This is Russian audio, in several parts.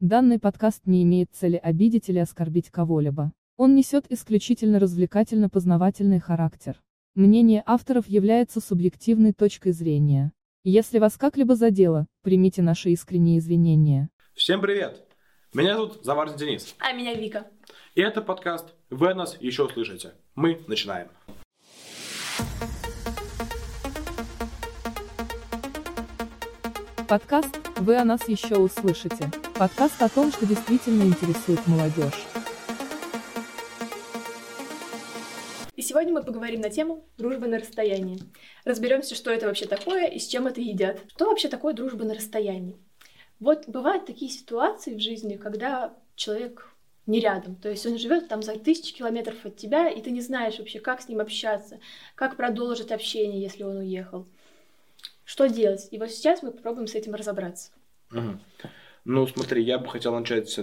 Данный подкаст не имеет цели обидеть или оскорбить кого-либо. Он несет исключительно развлекательно-познавательный характер. Мнение авторов является субъективной точкой зрения. Если вас как-либо задело, примите наши искренние извинения. Всем привет! Меня зовут Заварзин Денис. А меня Вика. И это подкаст «Вы нас еще услышите». Мы начинаем. Подкаст «Вы о нас еще услышите». Подкаст о том, что действительно интересует молодежь. И сегодня мы поговорим на тему дружбы на расстоянии. Разберемся, что это вообще такое и с чем это едят. Что вообще такое дружба на расстоянии? Вот бывают такие ситуации в жизни, когда человек не рядом. То есть он живет там за тысячи километров от тебя, и ты не знаешь вообще, как с ним общаться, как продолжить общение, если он уехал. Что делать? И вот сейчас мы попробуем с этим разобраться. Угу. Ну, смотри, я бы хотел начать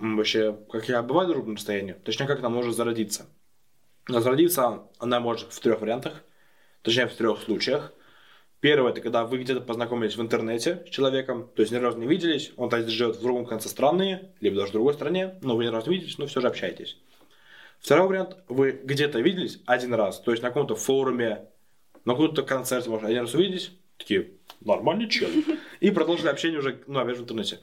вообще, как я бываю в дружбном состоянии, точнее, как она может зародиться. Но зародиться она может в трех вариантах, точнее, в трех случаях. Первое, это когда вы где-то познакомились в интернете с человеком, то есть ни разу не виделись, он то живет в другом конце страны, либо даже в другой стране, но вы ни разу не виделись, но все же общаетесь. Второй вариант, вы где-то виделись один раз, то есть на каком-то форуме, на каком-то концерте, может, один раз увиделись, Такие, нормальный чел. И продолжили общение уже, ну, опять же, в интернете.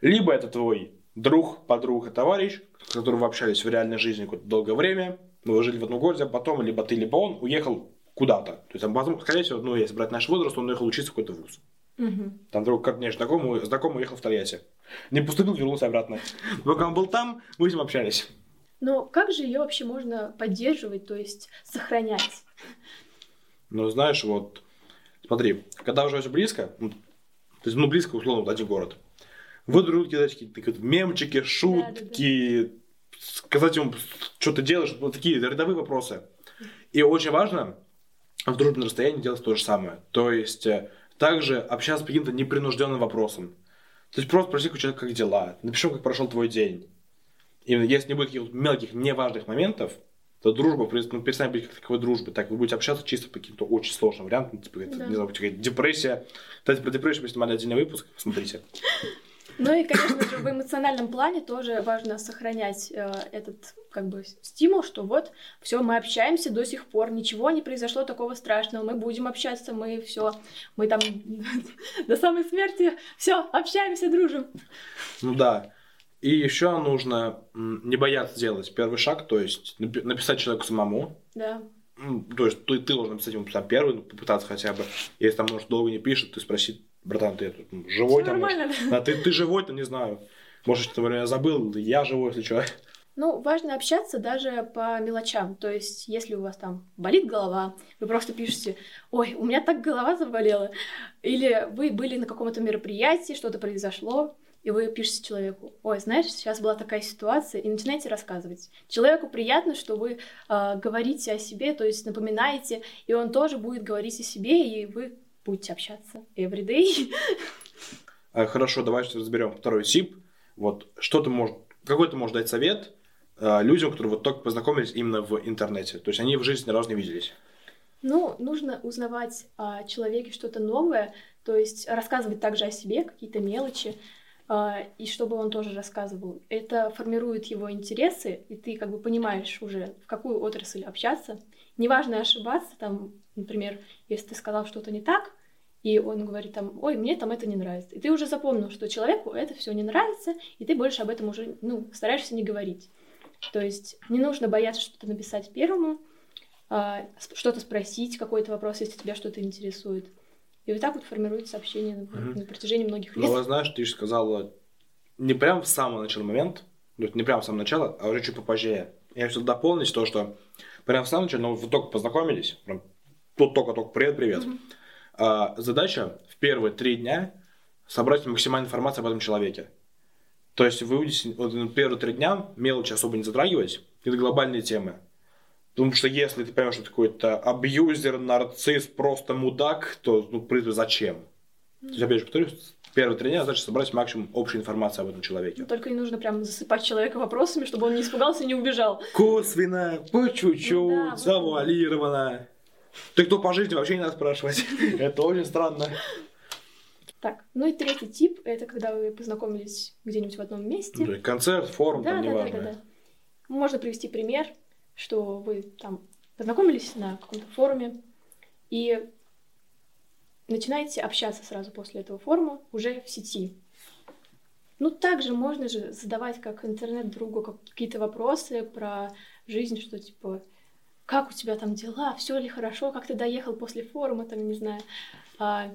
Либо это твой друг, подруга, товарищ, с которым вы общались в реальной жизни какое-то долгое время, вы жили в одном городе, а потом либо ты, либо он уехал куда-то. То есть, там, потом, скорее всего, ну, если брать наш возраст, он уехал учиться в какой-то вуз. Угу. Там друг, как мне знакомый, знакомый уехал в Тольятти. Не поступил, вернулся обратно. Пока он был там, мы с ним общались. Но как же ее вообще можно поддерживать, то есть сохранять? Ну, знаешь, вот Смотри, когда вы живете близко, ну, то есть, ну, близко, условно, вот один город, друг другу кидаете какие-то мемчики, шутки, да, да, да. сказать ему, что ты делаешь, вот такие рядовые вопросы. И очень важно в дружбе расстоянии делать то же самое. То есть, э, также общаться по каким-то непринужденным вопросам. То есть, просто спроси у человека, как дела, напиши, как прошел твой день. И если не будет каких-то мелких, неважных моментов, то дружба ну, перестанет быть как таковой дружбы. Так вы будете общаться чисто по каким-то очень сложным вариантам, типа, да. не знаю, депрессия. Кстати, про депрессию мы снимали отдельный выпуск, посмотрите. Ну и, конечно же, в эмоциональном плане тоже важно сохранять э, этот как бы стимул, что вот все, мы общаемся до сих пор, ничего не произошло такого страшного, мы будем общаться, мы все, мы там до самой смерти все общаемся, дружим. Ну да. И еще нужно не бояться делать первый шаг, то есть написать человеку самому. Да. То есть ты, ты должен написать ему первый, попытаться хотя бы. Если там, может, долго не пишет, ты спроси, братан, ты тут живой Всё там? Нормально, может? да. ты, ты живой там, не знаю. Может, что-то время забыл, я живой, если что. Ну, важно общаться даже по мелочам. То есть, если у вас там болит голова, вы просто пишете, ой, у меня так голова заболела. Или вы были на каком-то мероприятии, что-то произошло, и вы пишете человеку, ой, знаешь, сейчас была такая ситуация, и начинаете рассказывать. Человеку приятно, что вы э, говорите о себе, то есть напоминаете, и он тоже будет говорить о себе, и вы будете общаться everyday. А, хорошо, давайте разберем второй тип. Вот что ты можешь, какой ты можешь дать совет э, людям, которые вот только познакомились именно в интернете, то есть они в жизни ни разу не виделись? Ну, нужно узнавать о человеке что-то новое, то есть рассказывать также о себе, какие-то мелочи, а, и чтобы он тоже рассказывал. Это формирует его интересы, и ты как бы понимаешь уже, в какую отрасль общаться. Неважно ошибаться, там, например, если ты сказал что-то не так, и он говорит там, ой, мне там это не нравится. И ты уже запомнил, что человеку это все не нравится, и ты больше об этом уже, ну, стараешься не говорить. То есть не нужно бояться что-то написать первому, а, что-то спросить, какой-то вопрос, если тебя что-то интересует. И вот так вот формируется общение на, угу. на протяжении многих лет. Ну, знаешь, ты же сказала не прям в самый началый момент, то не прям в самое начало, а уже чуть попозже. Я хочу дополнить то, что прям в самом начале, ну, вы только познакомились, прям тут только-только привет-привет. Угу. А, задача в первые три дня собрать максимальную информацию об этом человеке. То есть вы увидите вот, первые три дня мелочи особо не затрагивать, это глобальные темы. Потому что если ты понимаешь, что ты какой-то абьюзер, нарцисс, просто мудак, то, ну, в принципе, зачем? То есть, опять же, повторюсь, первые три дня значит собрать максимум общей информации об этом человеке. Ну, только не нужно прям засыпать человека вопросами, чтобы он не испугался и не убежал. Косвенно, по чуть-чуть, ну, да, завуалированно. Ты кто по жизни вообще не надо спрашивать. Это очень странно. Так, ну и третий тип — это когда вы познакомились где-нибудь в одном месте. Концерт, форум, да, там, да, неважно. да, да, да. Можно привести пример, что вы там познакомились на каком-то форуме и начинаете общаться сразу после этого форума уже в сети. Ну, также можно же задавать как интернет-другу как- какие-то вопросы про жизнь, что типа, как у тебя там дела, все ли хорошо, как ты доехал после форума, там, не знаю, а,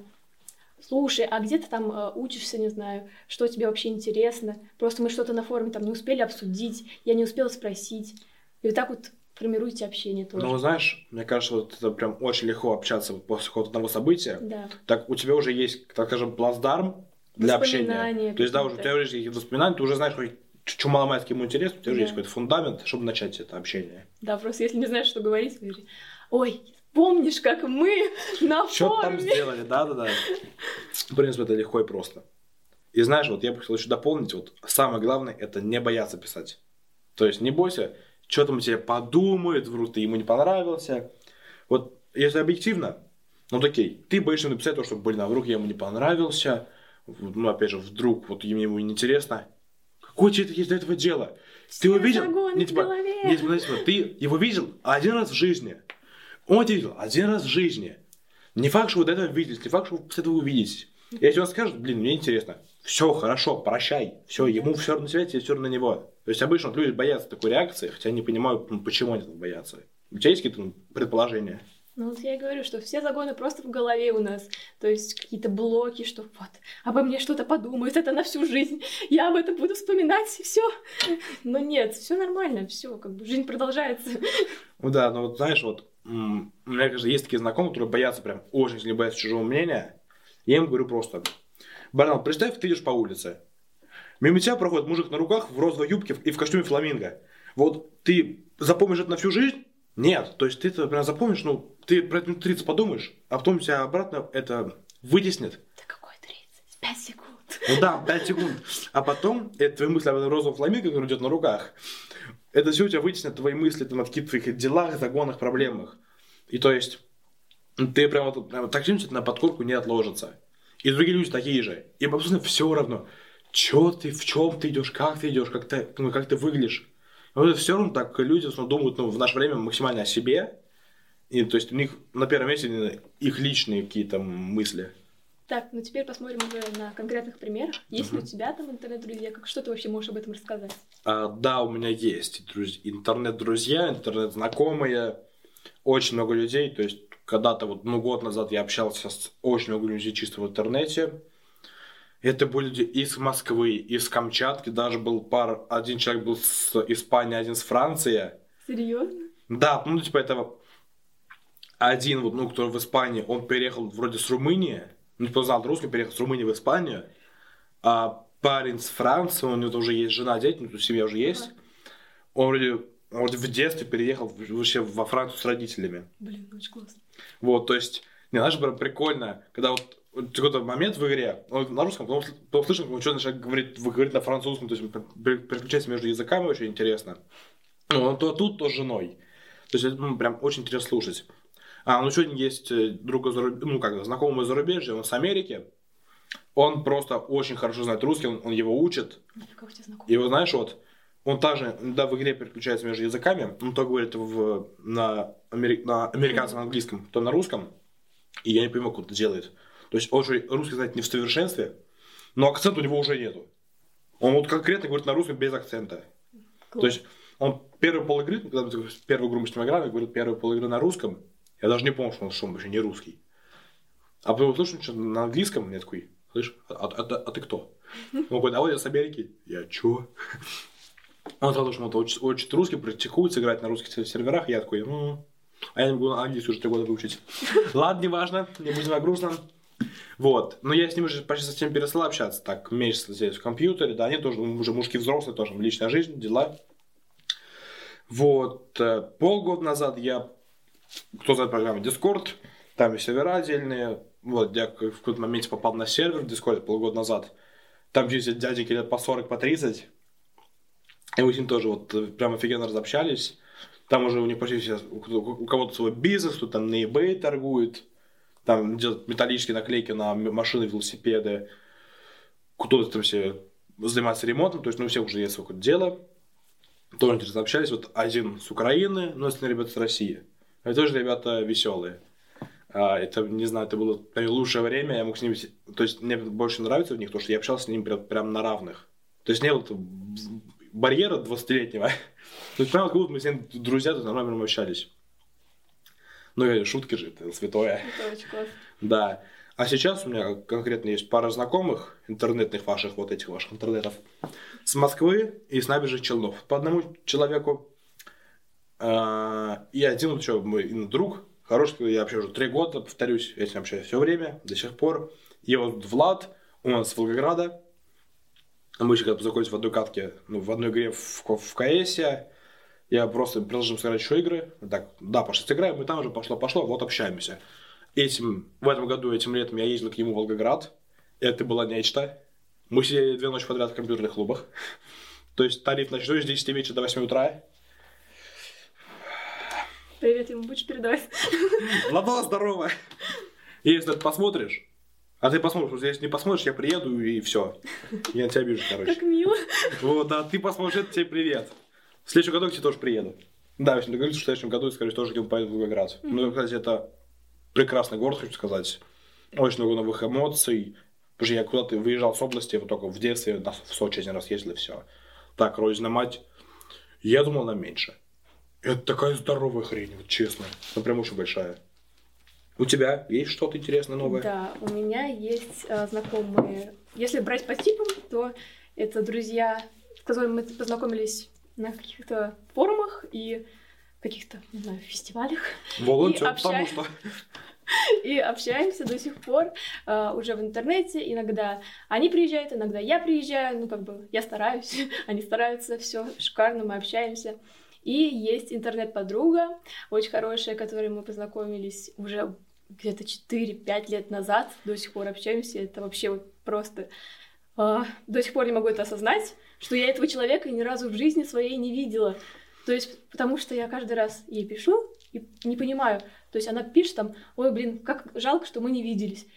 слушай, а где ты там э, учишься, не знаю, что тебе вообще интересно, просто мы что-то на форуме там не успели обсудить, я не успела спросить. И вот так вот формируете общение тоже. Ну, знаешь, мне кажется, вот это прям очень легко общаться после какого-то одного события. Да. Так у тебя уже есть, так скажем, плацдарм для общения. То есть, да, уже у тебя уже есть воспоминания, ты уже знаешь, хоть что маломальски ему интересно, у тебя Да. есть какой-то фундамент, чтобы начать это общение. Да, просто если не знаешь, что говорить, говори, ой, помнишь, как мы на Что там форуме? сделали, да-да-да. В принципе, это легко и просто. И знаешь, вот я бы хотел еще дополнить, вот самое главное, это не бояться писать. То есть не бойся, что там тебе подумают, вдруг ты ему не понравился. Вот если объективно, ну вот окей, ты боишься написать то, что, блин, а вдруг я ему не понравился, ну опять же, вдруг вот ему ему неинтересно. Есть до этого дело? Ты его видел? загоны Не, типа, не, типа, типа, ты его видел один раз в жизни. Он тебя видел один раз в жизни. Не факт, что вы до этого виделись, не факт, что вы после этого увидитесь. Если он скажет, блин, мне интересно, все, хорошо, прощай, все, ему все равно на тебя, тебе все равно на него. То есть обычно вот люди боятся такой реакции, хотя не понимают, ну, почему они так боятся. У тебя есть какие-то ну, предположения? Ну вот я и говорю, что все загоны просто в голове у нас. То есть какие-то блоки, что вот, обо мне что-то подумают, это на всю жизнь. Я об этом буду вспоминать, и все. Но нет, все нормально, все, как бы жизнь продолжается. Ну да, но вот знаешь, вот у меня, кажется, есть такие знакомые, которые боятся прям очень сильно боятся чужого мнения. Я им говорю просто, Барнал, представь, ты идешь по улице. Мимо тебя проходит мужик на руках в розовой юбке и в костюме фламинго. Вот ты запомнишь это на всю жизнь? Нет. То есть ты это прям запомнишь, ну, ты про это минут 30 подумаешь, а потом тебя обратно это вытеснит. Да какой 30? 5 секунд. Ну да, 5 секунд. А потом, это твои мысли об этом розовом фламинго, который идет на руках, это все у тебя вытеснит твои мысли там, о каких-то твоих делах, загонах, проблемах. И то есть, ты прям вот, так сильно на подкорку не отложится. И другие люди такие же. Им абсолютно все равно, что ты, в чем ты идешь, как ты идешь, как ты, ну, как ты выглядишь. Это все равно так люди ну, думают ну, в наше время максимально о себе. И то есть у них на первом месте их личные какие-то мысли. Так, ну теперь посмотрим уже на конкретных примерах. Есть ли у тебя там интернет-друзья? Как, что ты вообще можешь об этом рассказать? А, да, у меня есть друз- интернет-друзья, интернет-знакомые, очень много людей. То есть когда-то, вот, ну, год назад я общался с очень много людей чисто в интернете. Это были люди из Москвы, из Камчатки, даже был пар, один человек был с Испании, один с Франции. Серьезно? Да, ну, типа, это один, вот, ну, кто в Испании, он переехал вроде с Румынии, ну, типа, знал русский, переехал с Румынии в Испанию, а парень с Франции, у него уже есть жена, дети, ну, семья уже есть, он вроде, он вроде в детстве переехал вообще во Францию с родителями. Блин, очень классно. Вот, то есть, не, знаешь, прям прикольно, когда вот какой-то момент в игре, он на русском, потом, потом слышно, как он что-то начинает говорить, говорит на французском, то есть пере- переключается между языками, очень интересно. Ну, он то тут, то с женой. То есть, это ну, прям очень интересно слушать. А, ну, еще один есть э, друг из ну, как знакомый из зарубежья, он с Америки. Он просто очень хорошо знает русский, он, он его учит. И вот знаешь, вот, он также, да, в игре переключается между языками, он то говорит в, на, амери- на американском английском, то на русском, и я не понимаю, как он это делает. То есть он же русский знает не в совершенстве, но акцента у него уже нету. Он вот конкретно говорит на русском без акцента. То есть он первый пол игры, когда мы первую игру мы с ним играли, говорит первый пол игры на русском, я даже не помню, что он, что он вообще не русский. А потом слышу что на английском, я такой, слышь, а, а- а- а ты кто? Он говорит, а вот я с Америки. Я чё? Он сказал, что он учит, учит русский, практикует, играть на русских серверах. Я такой, «М, а я не могу английский уже три года выучить. Ладно, неважно, не будем грустном. Вот. Но я с ним уже почти совсем перестал общаться. Так, месяц здесь в компьютере. Да, они тоже уже мужики взрослые, тоже личная жизнь, дела. Вот. э, Полгода назад я, кто знает программу Discord, там есть сервера отдельные. Вот, я в какой-то моменте попал на сервер в Discord полгода назад. Там есть дяденьки лет по 40, по 30. И мы с ним тоже вот э, прям офигенно разобщались. Там уже у них почти все, у кого-то свой бизнес, кто там на eBay торгует. Там делать металлические наклейки на машины, велосипеды, кто-то там все занимается ремонтом, то есть, ну, у всех уже есть какое-то дело. Тоже интересно общались. Вот один с Украины, но остальные ребята с России. Это тоже ребята веселые. А, это, не знаю, это было наверное, лучшее время, я мог с ними... То есть, мне больше нравится в них, потому что я общался с ними прям, прям на равных. То есть, не было барьера 20-летнего. То есть, прям как будто мы с ними друзья, то нормально прям общались. Ну, и шутки же, это святое. Это очень классно. Да. А сейчас у меня конкретно есть пара знакомых, интернетных ваших, вот этих ваших интернетов, с Москвы и с набережных Челнов. По одному человеку. А, И один еще мой друг, хороший, я вообще уже три года, повторюсь, я с ним общаюсь все время, до сих пор. И вот Влад, он с Волгограда. Мы еще когда познакомились в одной катке, ну, в одной игре в, в КС. Я просто предложил сыграть еще игры. Так, да, пошли сыграем, и там уже пошло-пошло, вот общаемся. Этим, в этом году, этим летом я ездил к нему в Волгоград. Это было нечто. Мы сидели две ночи подряд в компьютерных клубах. То есть тариф ночной с 10 вечера до 8 утра. Привет ему будешь передавать? Ладно, здорово. И если ты посмотришь, а ты посмотришь, потому что если не посмотришь, я приеду и все. Я тебя обижу, короче. Как мило. Вот, да, ты посмотришь, это тебе привет. В следующем году я к тебе тоже приеду. Да, если договорились, что в следующем году, скорее тоже к нему поеду в Волгоград. Ну, кстати, это прекрасный город, хочу сказать. Очень много новых эмоций. Потому что я куда-то выезжал с области, вот только в детстве в Сочи один раз ездил и все. Так, родина мать. Я думал, она меньше. Это такая здоровая хрень, вот честно. Ну, прям очень большая. У тебя есть что-то интересное новое? Да, у меня есть э, знакомые. Если брать по типам, то это друзья, с которыми мы познакомились на каких-то форумах и каких-то, не знаю, фестивалях. Волонтер, и потому что... И общаемся до сих пор э, уже в интернете. Иногда они приезжают, иногда я приезжаю. Ну, как бы я стараюсь, они стараются, все шикарно, мы общаемся. И есть интернет-подруга, очень хорошая, которой мы познакомились уже где-то 4-5 лет назад. До сих пор общаемся. Это вообще вот просто... а, до сих пор не могу это осознать, что я этого человека ни разу в жизни своей не видела. То есть, потому что я каждый раз ей пишу и не понимаю. То есть она пишет там, ой, блин, как жалко, что мы не виделись.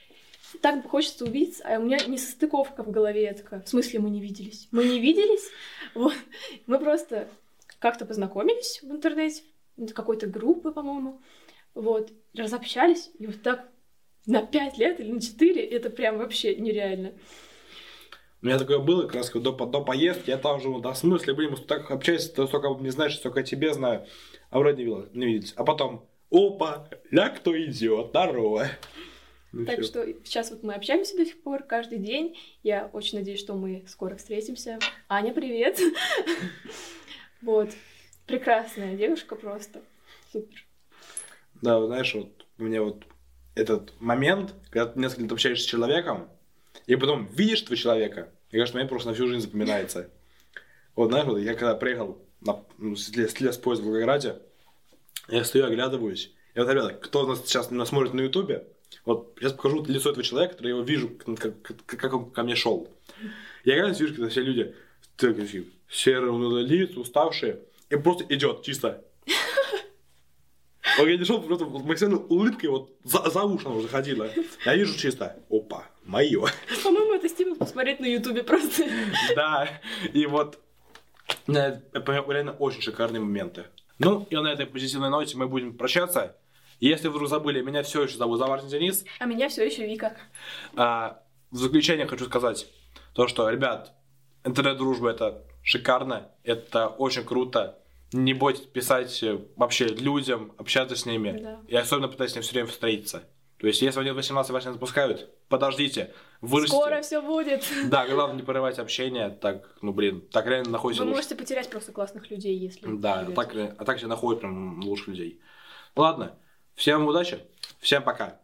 Так хочется увидеться, а у меня не состыковка в голове. Такая, в смысле мы не виделись? Мы не виделись? Вот. Мы просто как-то познакомились в интернете, какой-то группы, по-моему. Вот. Разобщались, и вот так на 5 лет или на 4, это прям вообще нереально. У меня такое было, как раз до, до поездки, я там же, да, в смысле, блин, мы так общаемся, ты столько не знаешь, столько тебе знаю, а вроде не, видел- не виделись. А потом, опа, ля кто идет, здорово. Ну Так всё. что сейчас вот мы общаемся до сих пор каждый день. Я очень надеюсь, что мы скоро встретимся. Аня, привет! Вот. Прекрасная девушка просто. Супер. Да, знаешь, вот у меня вот этот момент, когда ты несколько лет общаешься с человеком, и потом видишь этого человека, мне кажется, момент просто на всю жизнь запоминается. Вот знаешь, вот я когда приехал на, ну, с лес, с лес поезд в Волгограде, я стою, оглядываюсь, и вот, ребята, кто нас сейчас нас смотрит на Ютубе, вот сейчас покажу лицо этого человека, который я его вижу, как, как, как он ко мне шел. Я оглядываюсь, вижу, когда все люди такие серые, лица, уставшие, и просто идет чисто я не шел, просто максимально улыбкой вот за, за уши уже ходила. Я вижу чисто, опа, мое. По-моему, это стимул посмотреть на Ютубе просто. Да, и вот э, реально очень шикарные моменты. Ну, и на этой позитивной ноте мы будем прощаться. Если вдруг забыли, меня все еще зовут Заварный Денис. А меня все еще Вика. А, в заключение хочу сказать то, что, ребят, интернет-дружба это шикарно, это очень круто. Не бойтесь писать э, вообще людям, общаться с ними. Да. И особенно пытайтесь с ними все время встретиться. То есть, если они в 18 вас не запускают, подождите, вырастите. Скоро все будет. Да, главное не порывать общение, так, ну блин, так реально находится Вы лучше. можете потерять просто классных людей, если... Да, живете. так, а так все находят прям лучших людей. Ладно, всем удачи, всем пока.